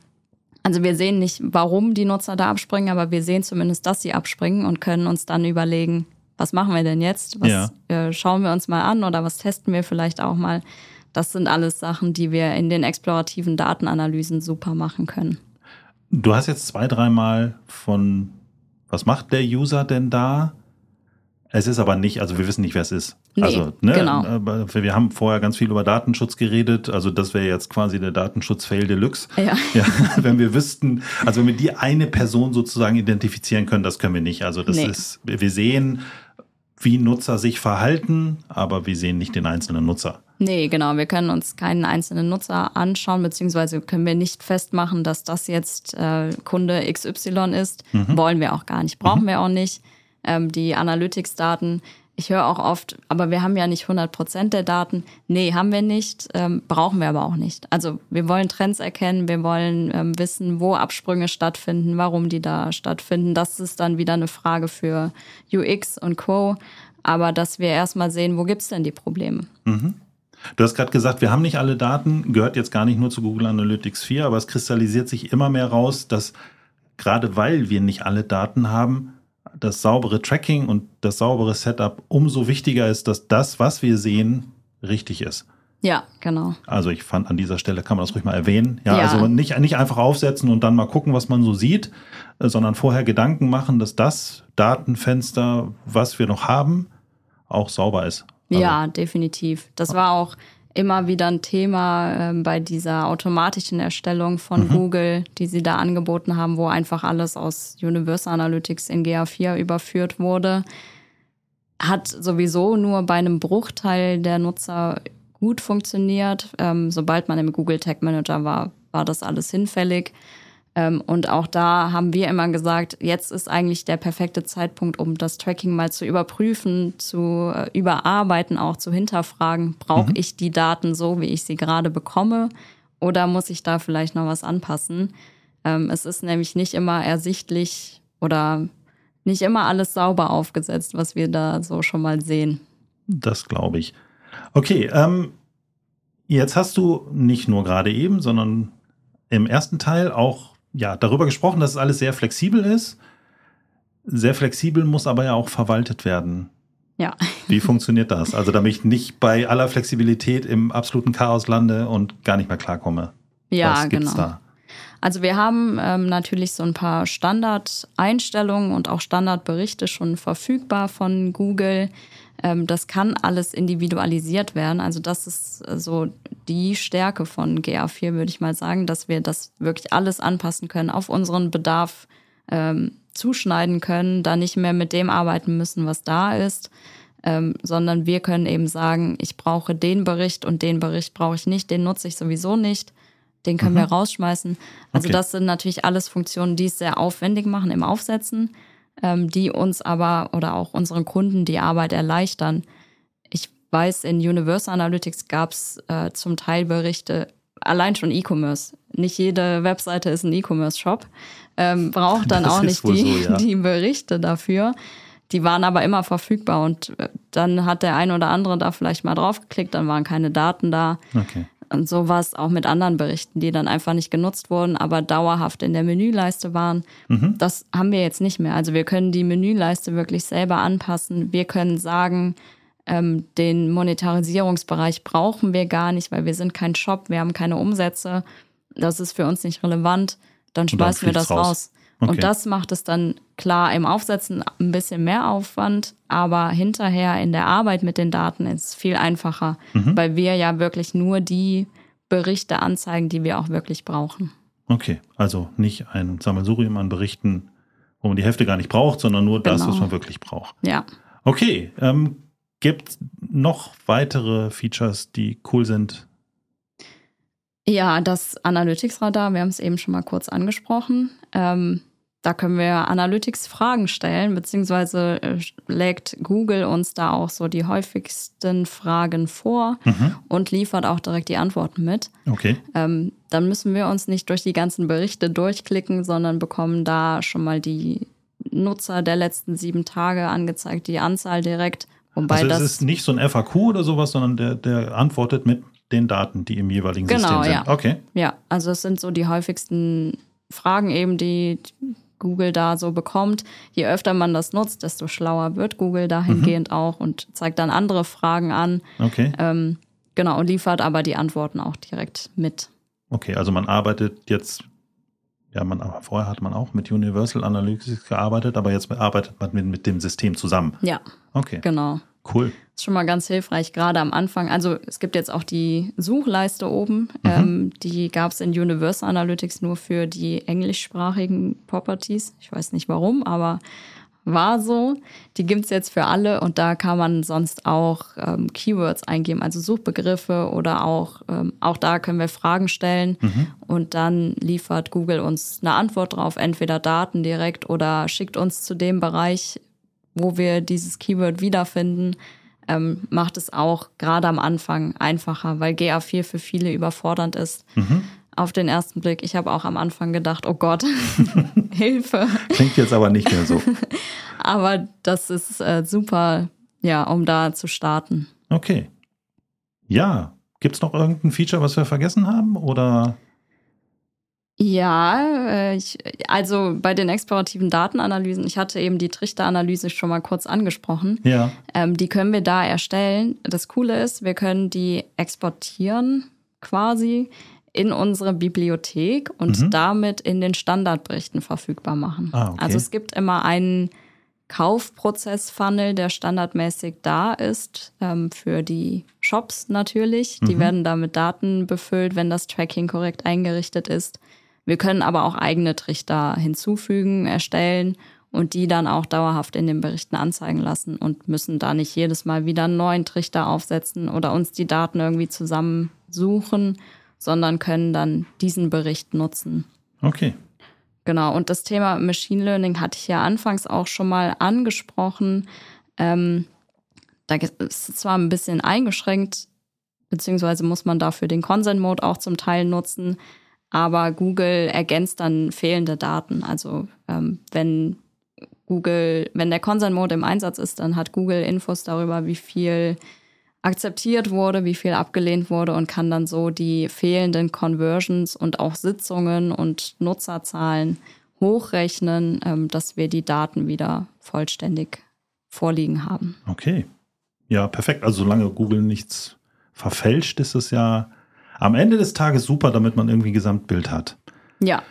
Speaker 1: Also wir sehen nicht, warum die Nutzer da abspringen, aber wir sehen zumindest, dass sie abspringen und können uns dann überlegen, was machen wir denn jetzt? Was ja. äh, schauen wir uns mal an oder was testen wir vielleicht auch mal? Das sind alles Sachen, die wir in den explorativen Datenanalysen super machen können.
Speaker 3: Du hast jetzt zwei, dreimal von, was macht der User denn da? Es ist aber nicht, also wir wissen nicht, wer es ist.
Speaker 1: Nee,
Speaker 3: also,
Speaker 1: ne, genau.
Speaker 3: wir haben vorher ganz viel über Datenschutz geredet. Also das wäre jetzt quasi der Datenschutz-Fail Deluxe.
Speaker 1: Ja.
Speaker 3: ja. Wenn wir wüssten, also wenn wir die eine Person sozusagen identifizieren können, das können wir nicht. Also das nee. ist, wir sehen, wie Nutzer sich verhalten, aber wir sehen nicht den einzelnen Nutzer.
Speaker 1: Nee, genau. Wir können uns keinen einzelnen Nutzer anschauen, beziehungsweise können wir nicht festmachen, dass das jetzt äh, Kunde XY ist. Mhm. Wollen wir auch gar nicht, brauchen mhm. wir auch nicht ähm, die Analytics-Daten. Ich höre auch oft, aber wir haben ja nicht 100 Prozent der Daten. Nee, haben wir nicht, ähm, brauchen wir aber auch nicht. Also wir wollen Trends erkennen, wir wollen ähm, wissen, wo Absprünge stattfinden, warum die da stattfinden. Das ist dann wieder eine Frage für UX und Co. Aber dass wir erstmal sehen, wo gibt's denn die Probleme?
Speaker 3: Mhm. Du hast gerade gesagt, wir haben nicht alle Daten, gehört jetzt gar nicht nur zu Google Analytics 4, aber es kristallisiert sich immer mehr raus, dass gerade weil wir nicht alle Daten haben, das saubere Tracking und das saubere Setup umso wichtiger ist, dass das, was wir sehen, richtig ist.
Speaker 1: Ja, genau.
Speaker 3: Also ich fand an dieser Stelle kann man das ruhig mal erwähnen. Ja, ja, also nicht, nicht einfach aufsetzen und dann mal gucken, was man so sieht, äh, sondern vorher Gedanken machen, dass das Datenfenster, was wir noch haben, auch sauber ist.
Speaker 1: Also ja, definitiv. Das war auch immer wieder ein Thema äh, bei dieser automatischen Erstellung von mhm. Google, die sie da angeboten haben, wo einfach alles aus Universal Analytics in GA4 überführt wurde. hat sowieso nur bei einem Bruchteil der Nutzer gut funktioniert. Ähm, sobald man im Google Tag Manager war, war das alles hinfällig. Ähm, und auch da haben wir immer gesagt, jetzt ist eigentlich der perfekte Zeitpunkt, um das Tracking mal zu überprüfen, zu äh, überarbeiten, auch zu hinterfragen. Brauche mhm. ich die Daten so, wie ich sie gerade bekomme? Oder muss ich da vielleicht noch was anpassen? Ähm, es ist nämlich nicht immer ersichtlich oder nicht immer alles sauber aufgesetzt, was wir da so schon mal sehen.
Speaker 3: Das glaube ich. Okay, ähm, jetzt hast du nicht nur gerade eben, sondern im ersten Teil auch ja, darüber gesprochen, dass es alles sehr flexibel ist. Sehr flexibel muss aber ja auch verwaltet werden.
Speaker 1: Ja.
Speaker 3: Wie funktioniert das? Also, damit ich nicht bei aller Flexibilität im absoluten Chaos lande und gar nicht mehr klarkomme.
Speaker 1: Ja, Was gibt's genau. Da? Also wir haben ähm, natürlich so ein paar Standardeinstellungen und auch Standardberichte schon verfügbar von Google. Ähm, das kann alles individualisiert werden. Also das ist äh, so die Stärke von GA4, würde ich mal sagen, dass wir das wirklich alles anpassen können, auf unseren Bedarf ähm, zuschneiden können, da nicht mehr mit dem arbeiten müssen, was da ist. Ähm, sondern wir können eben sagen, ich brauche den Bericht und den Bericht brauche ich nicht, den nutze ich sowieso nicht den können mhm. wir rausschmeißen. Also okay. das sind natürlich alles Funktionen, die es sehr aufwendig machen im Aufsetzen, ähm, die uns aber oder auch unseren Kunden die Arbeit erleichtern. Ich weiß, in Universal Analytics gab es äh, zum Teil Berichte, allein schon E-Commerce. Nicht jede Webseite ist ein E-Commerce-Shop, ähm, braucht dann das auch nicht die, so, ja. die Berichte dafür. Die waren aber immer verfügbar und äh, dann hat der ein oder andere da vielleicht mal draufgeklickt, dann waren keine Daten da. Okay. Und so war es auch mit anderen Berichten, die dann einfach nicht genutzt wurden, aber dauerhaft in der Menüleiste waren. Mhm. Das haben wir jetzt nicht mehr. Also wir können die Menüleiste wirklich selber anpassen. Wir können sagen, ähm, den Monetarisierungsbereich brauchen wir gar nicht, weil wir sind kein Shop, wir haben keine Umsätze. Das ist für uns nicht relevant. Dann schmeißen wir das raus. raus. Okay. Und das macht es dann klar im Aufsetzen ein bisschen mehr Aufwand, aber hinterher in der Arbeit mit den Daten ist es viel einfacher, mhm. weil wir ja wirklich nur die Berichte anzeigen, die wir auch wirklich brauchen.
Speaker 3: Okay, also nicht ein Sammelsurium an Berichten, wo man die Hälfte gar nicht braucht, sondern nur genau. das, was man wirklich braucht.
Speaker 1: Ja.
Speaker 3: Okay, ähm, gibt noch weitere Features, die cool sind,
Speaker 1: ja, das Analytics-Radar, wir haben es eben schon mal kurz angesprochen. Ähm, da können wir Analytics-Fragen stellen, beziehungsweise äh, legt Google uns da auch so die häufigsten Fragen vor mhm. und liefert auch direkt die Antworten mit.
Speaker 3: Okay.
Speaker 1: Ähm, dann müssen wir uns nicht durch die ganzen Berichte durchklicken, sondern bekommen da schon mal die Nutzer der letzten sieben Tage angezeigt, die Anzahl direkt.
Speaker 3: Wobei also es ist nicht so ein FAQ oder sowas, sondern der, der antwortet mit den Daten, die im jeweiligen genau, System sind.
Speaker 1: Ja.
Speaker 3: Okay.
Speaker 1: Ja, also es sind so die häufigsten Fragen eben, die Google da so bekommt. Je öfter man das nutzt, desto schlauer wird Google dahingehend mhm. auch und zeigt dann andere Fragen an.
Speaker 3: Okay.
Speaker 1: Ähm, genau, und liefert aber die Antworten auch direkt mit.
Speaker 3: Okay, also man arbeitet jetzt, ja, man, vorher hat man auch mit Universal Analytics gearbeitet, aber jetzt arbeitet man mit, mit dem System zusammen.
Speaker 1: Ja.
Speaker 3: Okay.
Speaker 1: Genau.
Speaker 3: Cool.
Speaker 1: Das ist schon mal ganz hilfreich, gerade am Anfang. Also es gibt jetzt auch die Suchleiste oben. Mhm. Ähm, die gab es in Universal Analytics nur für die englischsprachigen Properties. Ich weiß nicht warum, aber war so. Die gibt es jetzt für alle und da kann man sonst auch ähm, Keywords eingeben, also Suchbegriffe oder auch, ähm, auch da können wir Fragen stellen mhm. und dann liefert Google uns eine Antwort drauf, entweder Daten direkt oder schickt uns zu dem Bereich, wo wir dieses Keyword wiederfinden, ähm, macht es auch gerade am Anfang einfacher, weil GA4 für viele überfordernd ist. Mhm. Auf den ersten Blick. Ich habe auch am Anfang gedacht, oh Gott, Hilfe.
Speaker 3: Klingt jetzt aber nicht mehr so.
Speaker 1: aber das ist äh, super, ja, um da zu starten.
Speaker 3: Okay. Ja, gibt es noch irgendein Feature, was wir vergessen haben? Oder
Speaker 1: ja, äh, ich, also bei den explorativen Datenanalysen, ich hatte eben die Trichteranalyse schon mal kurz angesprochen.
Speaker 3: Ja.
Speaker 1: Ähm, die können wir da erstellen. Das Coole ist, wir können die exportieren quasi in unsere Bibliothek und mhm. damit in den Standardberichten verfügbar machen. Ah, okay. Also es gibt immer einen Kaufprozess-Funnel, der standardmäßig da ist, ähm, für die Shops natürlich. Die mhm. werden da mit Daten befüllt, wenn das Tracking korrekt eingerichtet ist. Wir können aber auch eigene Trichter hinzufügen, erstellen und die dann auch dauerhaft in den Berichten anzeigen lassen und müssen da nicht jedes Mal wieder einen neuen Trichter aufsetzen oder uns die Daten irgendwie zusammensuchen, sondern können dann diesen Bericht nutzen.
Speaker 3: Okay.
Speaker 1: Genau, und das Thema Machine Learning hatte ich ja anfangs auch schon mal angesprochen. Ähm, da ist es zwar ein bisschen eingeschränkt, beziehungsweise muss man dafür den Consent Mode auch zum Teil nutzen, aber Google ergänzt dann fehlende Daten. Also ähm, wenn Google, wenn der Consent Mode im Einsatz ist, dann hat Google Infos darüber, wie viel akzeptiert wurde, wie viel abgelehnt wurde und kann dann so die fehlenden Conversions und auch Sitzungen und Nutzerzahlen hochrechnen, ähm, dass wir die Daten wieder vollständig vorliegen haben.
Speaker 3: Okay. Ja, perfekt. Also solange Google nichts verfälscht, ist es ja am Ende des Tages super, damit man irgendwie ein Gesamtbild hat.
Speaker 1: Ja,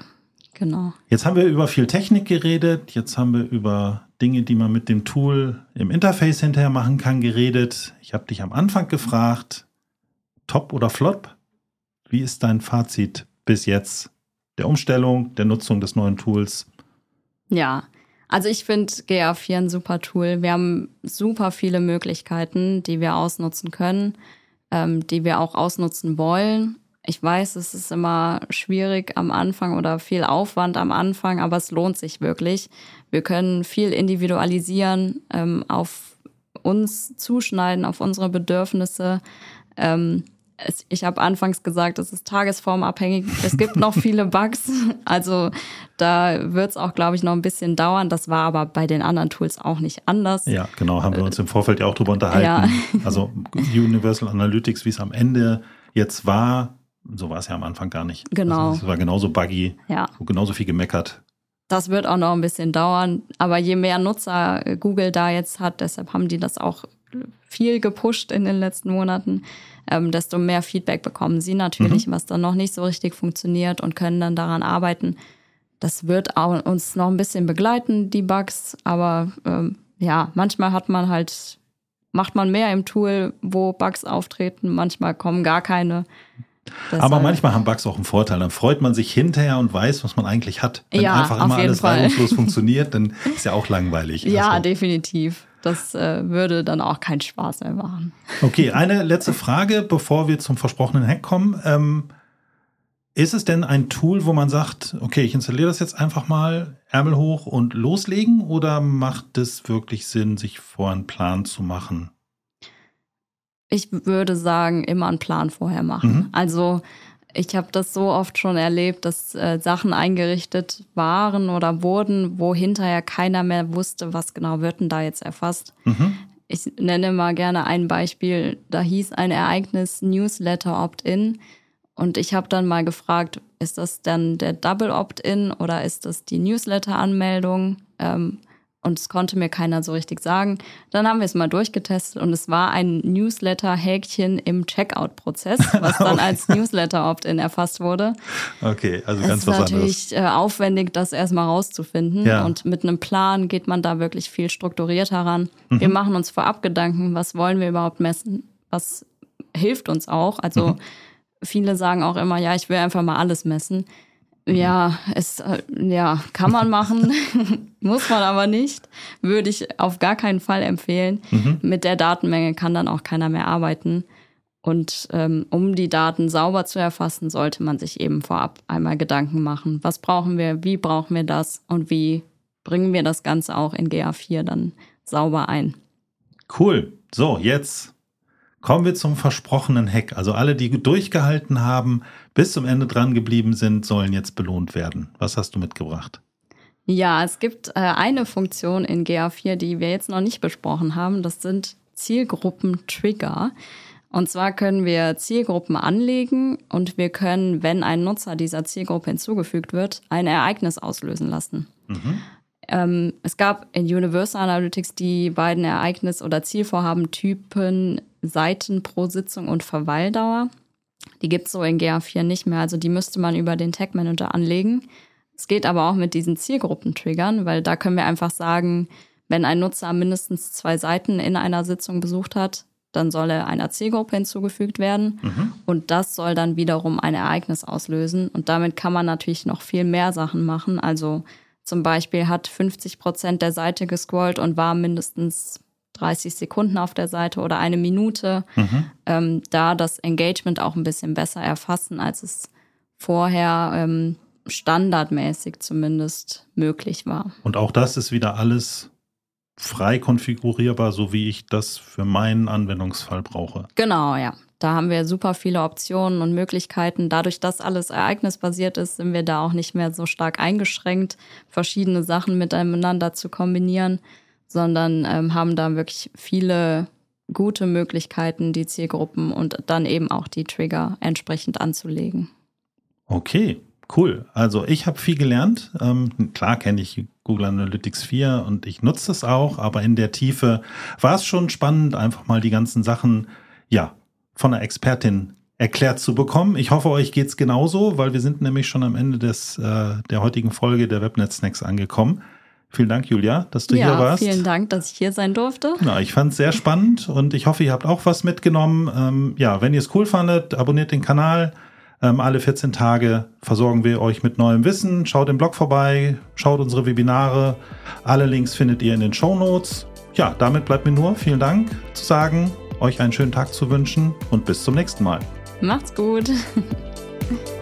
Speaker 1: genau.
Speaker 3: Jetzt haben wir über viel Technik geredet, jetzt haben wir über Dinge, die man mit dem Tool im Interface hinterher machen kann, geredet. Ich habe dich am Anfang gefragt, top oder flop? Wie ist dein Fazit bis jetzt der Umstellung, der Nutzung des neuen Tools?
Speaker 1: Ja, also ich finde GA4 ein super Tool. Wir haben super viele Möglichkeiten, die wir ausnutzen können, ähm, die wir auch ausnutzen wollen. Ich weiß, es ist immer schwierig am Anfang oder viel Aufwand am Anfang, aber es lohnt sich wirklich. Wir können viel individualisieren, ähm, auf uns zuschneiden, auf unsere Bedürfnisse. Ähm, es, ich habe anfangs gesagt, es ist tagesformabhängig. Es gibt noch viele Bugs. Also da wird es auch, glaube ich, noch ein bisschen dauern. Das war aber bei den anderen Tools auch nicht anders.
Speaker 3: Ja, genau, haben wir uns im Vorfeld ja auch drüber unterhalten. Ja. Also Universal Analytics, wie es am Ende jetzt war, so war es ja am Anfang gar nicht.
Speaker 1: Genau.
Speaker 3: Also es war genauso buggy,
Speaker 1: ja.
Speaker 3: genauso viel gemeckert.
Speaker 1: Das wird auch noch ein bisschen dauern. Aber je mehr Nutzer Google da jetzt hat, deshalb haben die das auch viel gepusht in den letzten Monaten, ähm, desto mehr Feedback bekommen sie natürlich, mhm. was dann noch nicht so richtig funktioniert und können dann daran arbeiten. Das wird auch uns noch ein bisschen begleiten, die Bugs. Aber ähm, ja, manchmal hat man halt, macht man mehr im Tool, wo Bugs auftreten, manchmal kommen gar keine.
Speaker 3: Deshalb. Aber manchmal haben Bugs auch einen Vorteil. Dann freut man sich hinterher und weiß, was man eigentlich hat. Wenn
Speaker 1: ja,
Speaker 3: einfach immer alles Fall. reibungslos funktioniert, dann ist ja auch langweilig.
Speaker 1: Ja, also. definitiv. Das äh, würde dann auch keinen Spaß mehr machen.
Speaker 3: Okay, eine letzte Frage, bevor wir zum versprochenen Hack kommen. Ähm, ist es denn ein Tool, wo man sagt, okay, ich installiere das jetzt einfach mal, Ärmel hoch und loslegen? Oder macht es wirklich Sinn, sich vor einen Plan zu machen?
Speaker 1: Ich würde sagen, immer einen Plan vorher machen. Mhm. Also ich habe das so oft schon erlebt, dass äh, Sachen eingerichtet waren oder wurden, wo hinterher keiner mehr wusste, was genau wird denn da jetzt erfasst. Mhm. Ich nenne mal gerne ein Beispiel. Da hieß ein Ereignis Newsletter Opt-in. Und ich habe dann mal gefragt, ist das dann der Double Opt-in oder ist das die Newsletter-Anmeldung? Ähm, und es konnte mir keiner so richtig sagen. Dann haben wir es mal durchgetestet und es war ein Newsletter-Häkchen im Checkout-Prozess, was dann okay. als Newsletter-Opt-in erfasst wurde.
Speaker 3: Okay, also ganz
Speaker 1: es
Speaker 3: was
Speaker 1: anderes. Es ist natürlich äh, aufwendig, das erstmal rauszufinden. Ja. Und mit einem Plan geht man da wirklich viel strukturiert heran. Mhm. Wir machen uns vorab Gedanken, was wollen wir überhaupt messen? Was hilft uns auch? Also mhm. viele sagen auch immer, ja, ich will einfach mal alles messen. Ja, es äh, ja, kann man machen, muss man aber nicht. Würde ich auf gar keinen Fall empfehlen. Mhm. Mit der Datenmenge kann dann auch keiner mehr arbeiten. Und ähm, um die Daten sauber zu erfassen, sollte man sich eben vorab einmal Gedanken machen. Was brauchen wir, wie brauchen wir das und wie bringen wir das Ganze auch in GA4 dann sauber ein.
Speaker 3: Cool. So, jetzt kommen wir zum versprochenen Hack. Also alle, die durchgehalten haben, bis zum Ende dran geblieben sind, sollen jetzt belohnt werden. Was hast du mitgebracht?
Speaker 1: Ja, es gibt äh, eine Funktion in GA4, die wir jetzt noch nicht besprochen haben. Das sind Zielgruppen-Trigger. Und zwar können wir Zielgruppen anlegen und wir können, wenn ein Nutzer dieser Zielgruppe hinzugefügt wird, ein Ereignis auslösen lassen. Mhm. Ähm, es gab in Universal Analytics die beiden Ereignis- oder Zielvorhaben-Typen Seiten pro Sitzung und Verweildauer. Die gibt es so in GA4 nicht mehr. Also die müsste man über den Tag Manager anlegen. Es geht aber auch mit diesen Zielgruppen-Triggern, weil da können wir einfach sagen, wenn ein Nutzer mindestens zwei Seiten in einer Sitzung besucht hat, dann soll er einer Zielgruppe hinzugefügt werden. Mhm. Und das soll dann wiederum ein Ereignis auslösen. Und damit kann man natürlich noch viel mehr Sachen machen. Also zum Beispiel hat 50 Prozent der Seite gescrollt und war mindestens 30 Sekunden auf der Seite oder eine Minute, mhm. ähm, da das Engagement auch ein bisschen besser erfassen, als es vorher ähm, standardmäßig zumindest möglich war.
Speaker 3: Und auch das ist wieder alles frei konfigurierbar, so wie ich das für meinen Anwendungsfall brauche.
Speaker 1: Genau, ja. Da haben wir super viele Optionen und Möglichkeiten. Dadurch, dass alles ereignisbasiert ist, sind wir da auch nicht mehr so stark eingeschränkt, verschiedene Sachen miteinander zu kombinieren, sondern ähm, haben da wirklich viele gute Möglichkeiten, die Zielgruppen und dann eben auch die Trigger entsprechend anzulegen.
Speaker 3: Okay, cool. Also ich habe viel gelernt. Ähm, klar kenne ich Google Analytics 4 und ich nutze es auch, aber in der Tiefe war es schon spannend, einfach mal die ganzen Sachen, ja, von einer Expertin erklärt zu bekommen. Ich hoffe, euch geht's genauso, weil wir sind nämlich schon am Ende des, äh, der heutigen Folge der Webnet Snacks angekommen. Vielen Dank, Julia, dass du
Speaker 1: ja,
Speaker 3: hier warst.
Speaker 1: Vielen Dank, dass ich hier sein durfte.
Speaker 3: Na, ich fand es sehr spannend und ich hoffe, ihr habt auch was mitgenommen. Ähm, ja, wenn ihr es cool fandet, abonniert den Kanal. Ähm, alle 14 Tage versorgen wir euch mit neuem Wissen. Schaut im Blog vorbei, schaut unsere Webinare. Alle Links findet ihr in den Show Notes. Ja, damit bleibt mir nur vielen Dank zu sagen, euch einen schönen Tag zu wünschen und bis zum nächsten Mal.
Speaker 1: Macht's gut.